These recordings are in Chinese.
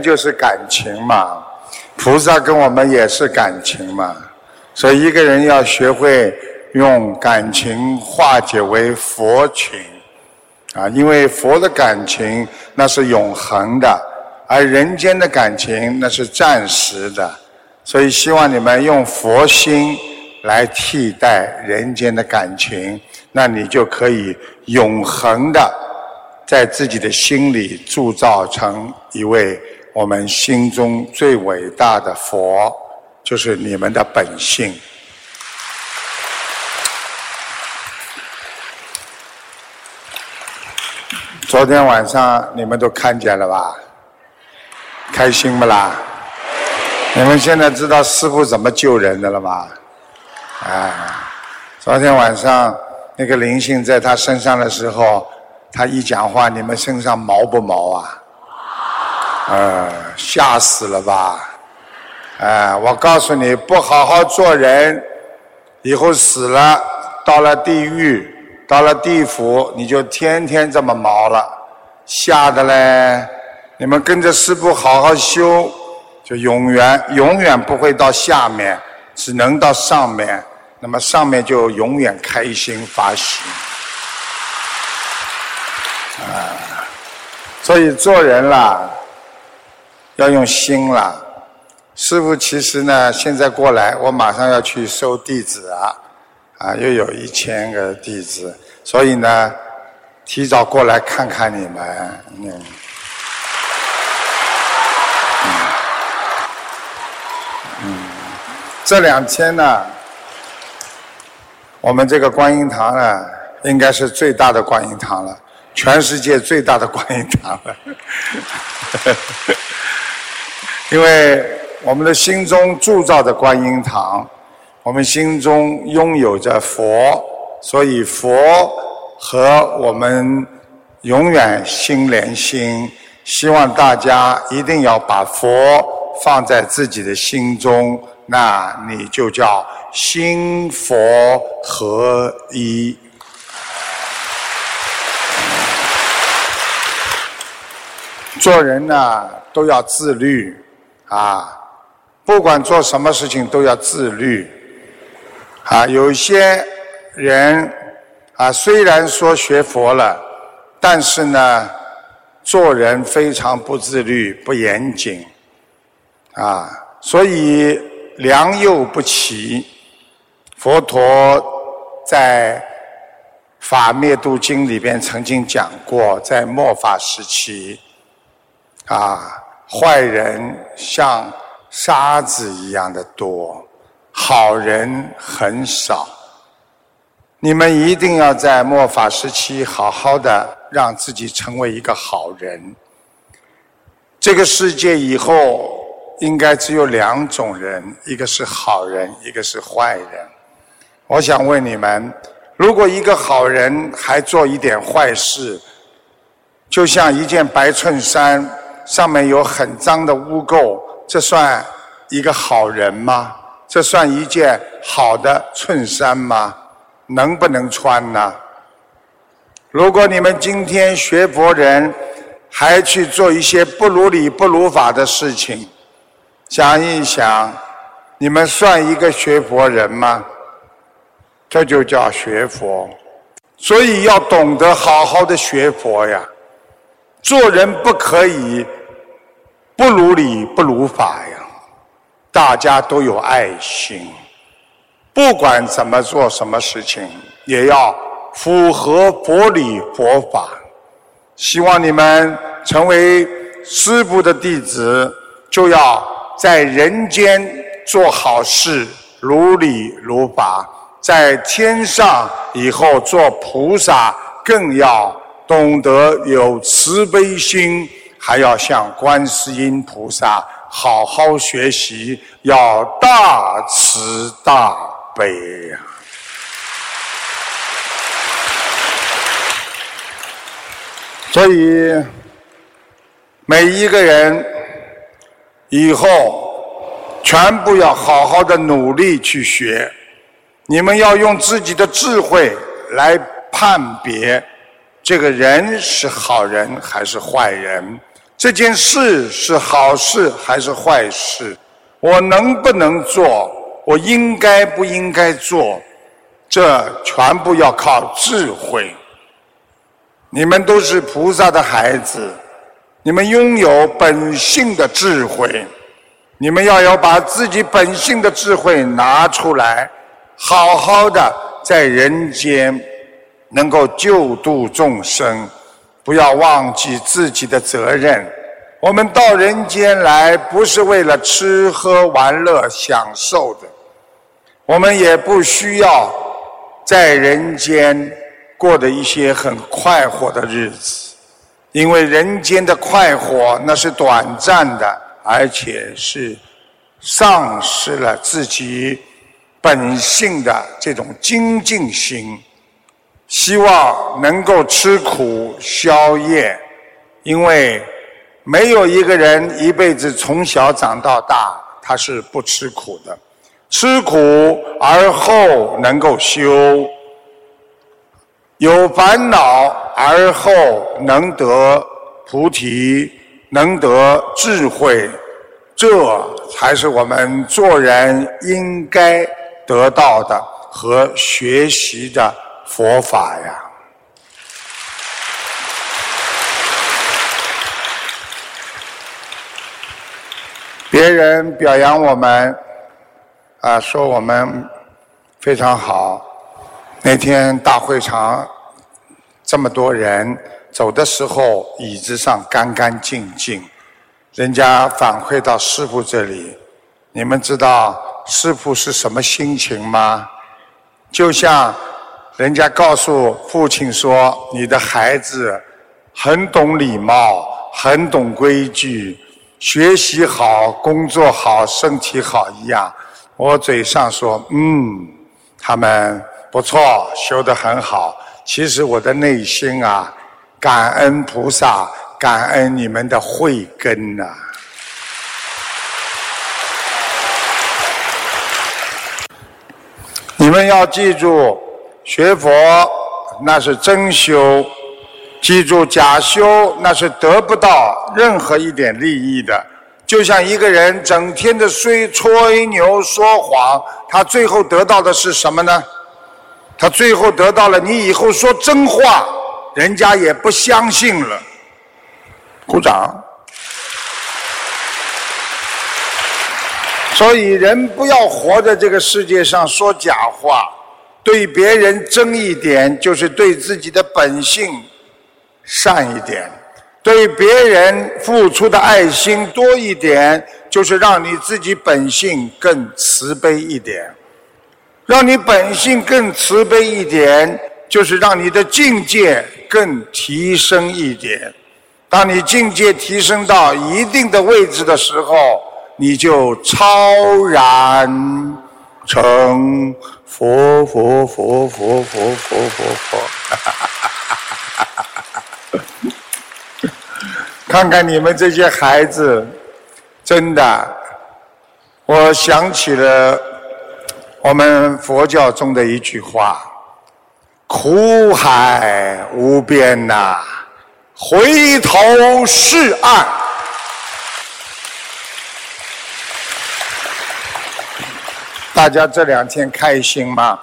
就是感情嘛，菩萨跟我们也是感情嘛，所以一个人要学会用感情化解为佛情，啊，因为佛的感情那是永恒的，而人间的感情那是暂时的，所以希望你们用佛心来替代人间的感情，那你就可以永恒的。在自己的心里铸造成一位我们心中最伟大的佛，就是你们的本性。昨天晚上你们都看见了吧？开心不啦？你们现在知道师傅怎么救人的了吧？啊！昨天晚上那个灵性在他身上的时候。他一讲话，你们身上毛不毛啊？呃，吓死了吧？哎，我告诉你，不好好做人，以后死了，到了地狱，到了地府，你就天天这么毛了，吓得嘞！你们跟着师傅好好修，就永远永远不会到下面，只能到上面，那么上面就永远开心发喜。啊，所以做人啦，要用心了。师傅其实呢，现在过来，我马上要去收弟子啊，啊，又有一千个弟子，所以呢，提早过来看看你们。嗯，嗯，这两天呢，我们这个观音堂呢，应该是最大的观音堂了。全世界最大的观音堂了，因为我们的心中铸造的观音堂，我们心中拥有着佛，所以佛和我们永远心连心。希望大家一定要把佛放在自己的心中，那你就叫心佛合一。做人呢都要自律啊，不管做什么事情都要自律啊。有些人啊，虽然说学佛了，但是呢，做人非常不自律、不严谨啊，所以良莠不齐。佛陀在《法灭度经》里边曾经讲过，在末法时期。啊，坏人像沙子一样的多，好人很少。你们一定要在末法时期好好的让自己成为一个好人。这个世界以后应该只有两种人，一个是好人，一个是坏人。我想问你们，如果一个好人还做一点坏事，就像一件白衬衫。上面有很脏的污垢，这算一个好人吗？这算一件好的衬衫吗？能不能穿呢？如果你们今天学佛人还去做一些不如理不如法的事情，想一想，你们算一个学佛人吗？这就叫学佛，所以要懂得好好的学佛呀。做人不可以。不如理不如法呀！大家都有爱心，不管怎么做什么事情，也要符合佛理佛法。希望你们成为师父的弟子，就要在人间做好事，如理如法；在天上以后做菩萨，更要懂得有慈悲心。还要向观世音菩萨好好学习，要大慈大悲呀！所以每一个人以后全部要好好的努力去学。你们要用自己的智慧来判别这个人是好人还是坏人。这件事是好事还是坏事？我能不能做？我应该不应该做？这全部要靠智慧。你们都是菩萨的孩子，你们拥有本性的智慧，你们要有把自己本性的智慧拿出来，好好的在人间能够救度众生。不要忘记自己的责任。我们到人间来，不是为了吃喝玩乐、享受的。我们也不需要在人间过的一些很快活的日子，因为人间的快活那是短暂的，而且是丧失了自己本性的这种精进心。希望能够吃苦消业，因为没有一个人一辈子从小长到大，他是不吃苦的。吃苦而后能够修，有烦恼而后能得菩提，能得智慧，这才是我们做人应该得到的和学习的。佛法呀，别人表扬我们，啊，说我们非常好。那天大会场这么多人，走的时候椅子上干干净净。人家反馈到师傅这里，你们知道师傅是什么心情吗？就像。人家告诉父亲说：“你的孩子很懂礼貌，很懂规矩，学习好，工作好，身体好一样。”我嘴上说：“嗯，他们不错，修得很好。”其实我的内心啊，感恩菩萨，感恩你们的慧根呐。你们要记住。学佛那是真修，记住假修那是得不到任何一点利益的。就像一个人整天的吹吹牛说谎，他最后得到的是什么呢？他最后得到了你以后说真话，人家也不相信了。鼓掌。所以人不要活在这个世界上说假话。对别人争一点，就是对自己的本性善一点；对别人付出的爱心多一点，就是让你自己本性更慈悲一点。让你本性更慈悲一点，就是让你的境界更提升一点。当你境界提升到一定的位置的时候，你就超然成。佛佛佛佛佛佛佛佛，看看你们这些孩子，真的，我想起了我们佛教中的一句话：“苦海无边呐，回头是岸。”大家这两天开心吗？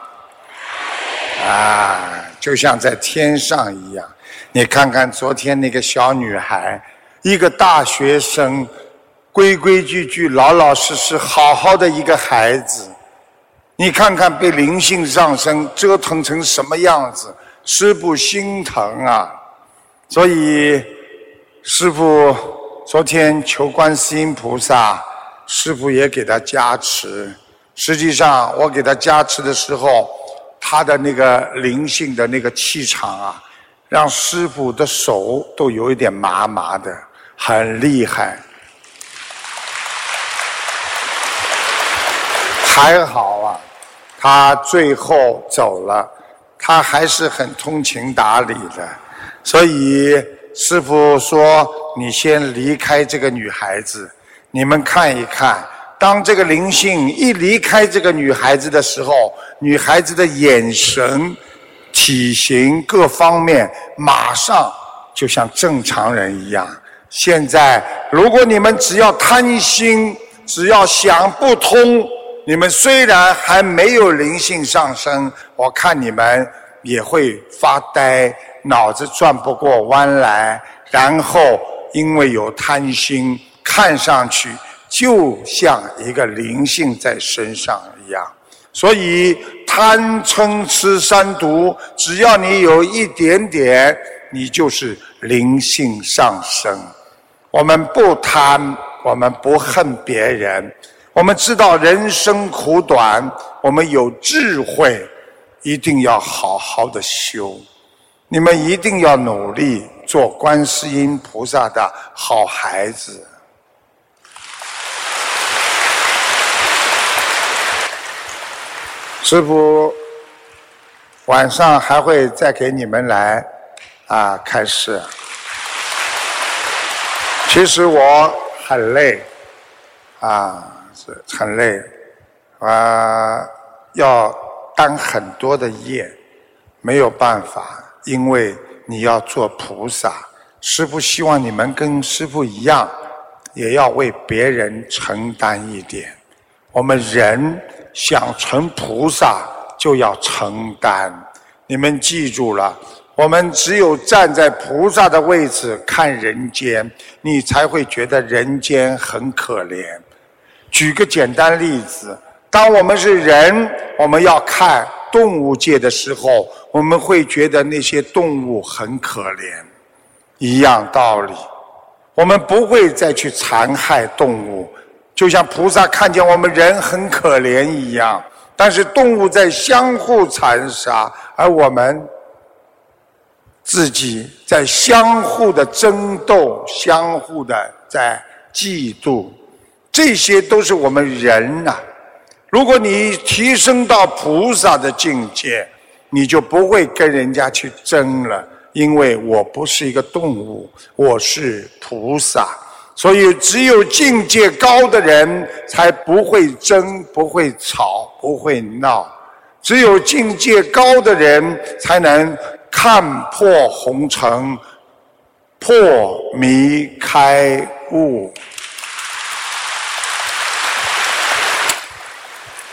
啊，就像在天上一样。你看看昨天那个小女孩，一个大学生，规规矩矩、老老实实、好好的一个孩子。你看看被灵性上升折腾成什么样子，师傅心疼啊！所以师傅昨天求观世音菩萨，师傅也给他加持。实际上，我给他加持的时候，他的那个灵性的那个气场啊，让师傅的手都有一点麻麻的，很厉害。还好啊，他最后走了，他还是很通情达理的。所以师傅说：“你先离开这个女孩子，你们看一看。”当这个灵性一离开这个女孩子的时候，女孩子的眼神、体型各方面马上就像正常人一样。现在，如果你们只要贪心，只要想不通，你们虽然还没有灵性上升，我看你们也会发呆，脑子转不过弯来，然后因为有贪心，看上去就像一个灵性在身上一样。所以贪嗔痴三毒，只要你有一点点，你就是灵性上升。我们不贪，我们不恨别人，我们知道人生苦短，我们有智慧，一定要好好的修。你们一定要努力做观世音菩萨的好孩子。师傅晚上还会再给你们来啊开示。其实我很累啊，是很累啊，要担很多的业，没有办法，因为你要做菩萨。师父希望你们跟师父一样，也要为别人承担一点。我们人。想成菩萨就要承担，你们记住了，我们只有站在菩萨的位置看人间，你才会觉得人间很可怜。举个简单例子，当我们是人，我们要看动物界的时候，我们会觉得那些动物很可怜，一样道理，我们不会再去残害动物。就像菩萨看见我们人很可怜一样，但是动物在相互残杀，而我们自己在相互的争斗、相互的在嫉妒，这些都是我们人呐。如果你提升到菩萨的境界，你就不会跟人家去争了，因为我不是一个动物，我是菩萨。所以，只有境界高的人才不会争、不会吵、不会闹；只有境界高的人才能看破红尘、破迷开悟。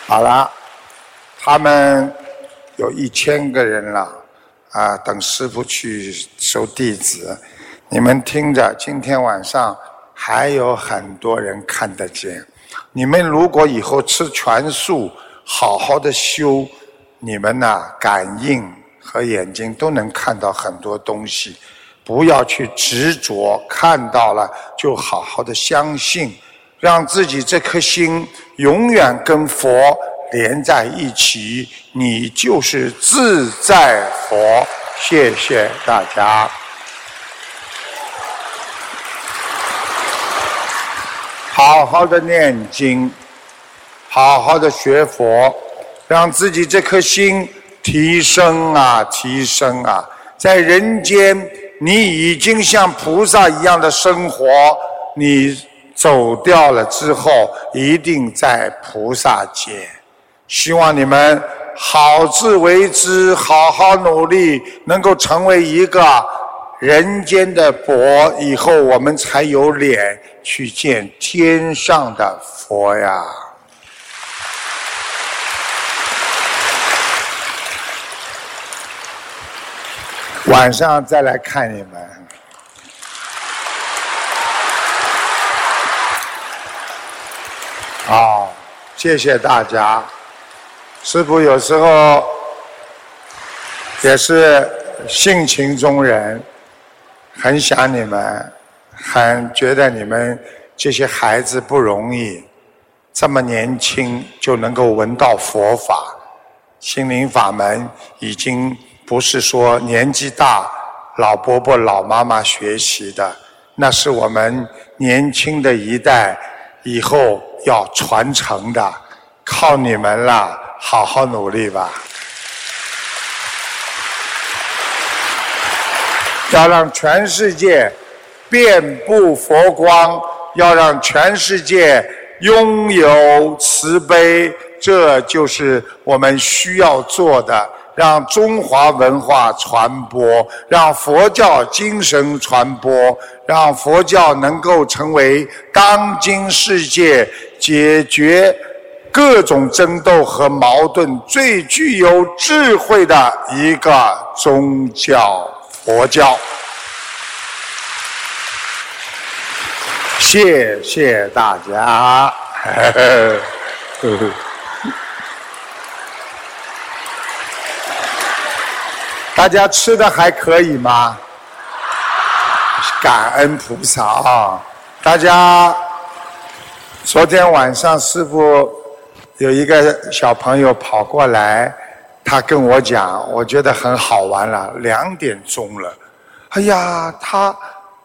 好了，他们有一千个人了啊！等师傅去收弟子，你们听着，今天晚上。还有很多人看得见，你们如果以后吃全素，好好的修，你们呐感应和眼睛都能看到很多东西，不要去执着，看到了就好好的相信，让自己这颗心永远跟佛连在一起，你就是自在佛。谢谢大家。好好的念经，好好的学佛，让自己这颗心提升啊，提升啊！在人间，你已经像菩萨一样的生活，你走掉了之后，一定在菩萨界。希望你们好自为之，好好努力，能够成为一个。人间的佛，以后我们才有脸去见天上的佛呀！晚上再来看你们。好，谢谢大家。师傅有时候也是性情中人。很想你们，很觉得你们这些孩子不容易，这么年轻就能够闻到佛法，心灵法门已经不是说年纪大老伯伯老妈妈学习的，那是我们年轻的一代以后要传承的，靠你们了，好好努力吧。要让全世界遍布佛光，要让全世界拥有慈悲，这就是我们需要做的。让中华文化传播，让佛教精神传播，让佛教能够成为当今世界解决各种争斗和矛盾最具有智慧的一个宗教——佛教。谢谢大家。大家吃的还可以吗？感恩菩萨啊！大家，昨天晚上师傅有一个小朋友跑过来，他跟我讲，我觉得很好玩了。两点钟了，哎呀，他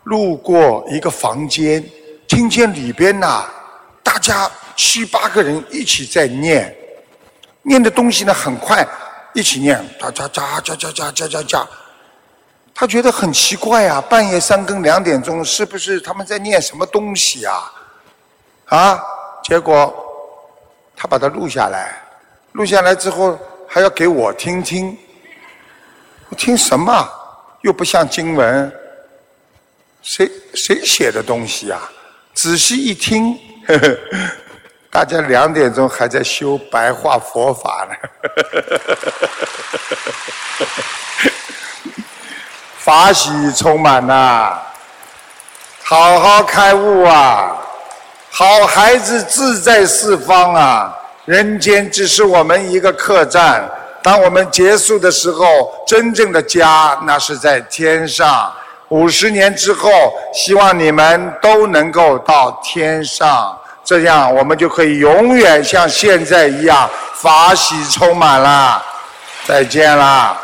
路过一个房间，听见里边呐，大家七八个人一起在念，念的东西呢很快。一起念，喳喳喳喳喳喳喳喳喳，他觉得很奇怪啊，半夜三更两点钟，是不是他们在念什么东西啊？啊，结果他把它录下来，录下来之后还要给我听听，我听什么？又不像经文，谁谁写的东西啊？仔细一听。呵 呵大家两点钟还在修白话佛法呢，法喜充满呐，好好开悟啊，好孩子自在四方啊，人间只是我们一个客栈，当我们结束的时候，真正的家那是在天上。五十年之后，希望你们都能够到天上。这样，我们就可以永远像现在一样法喜充满了。再见啦。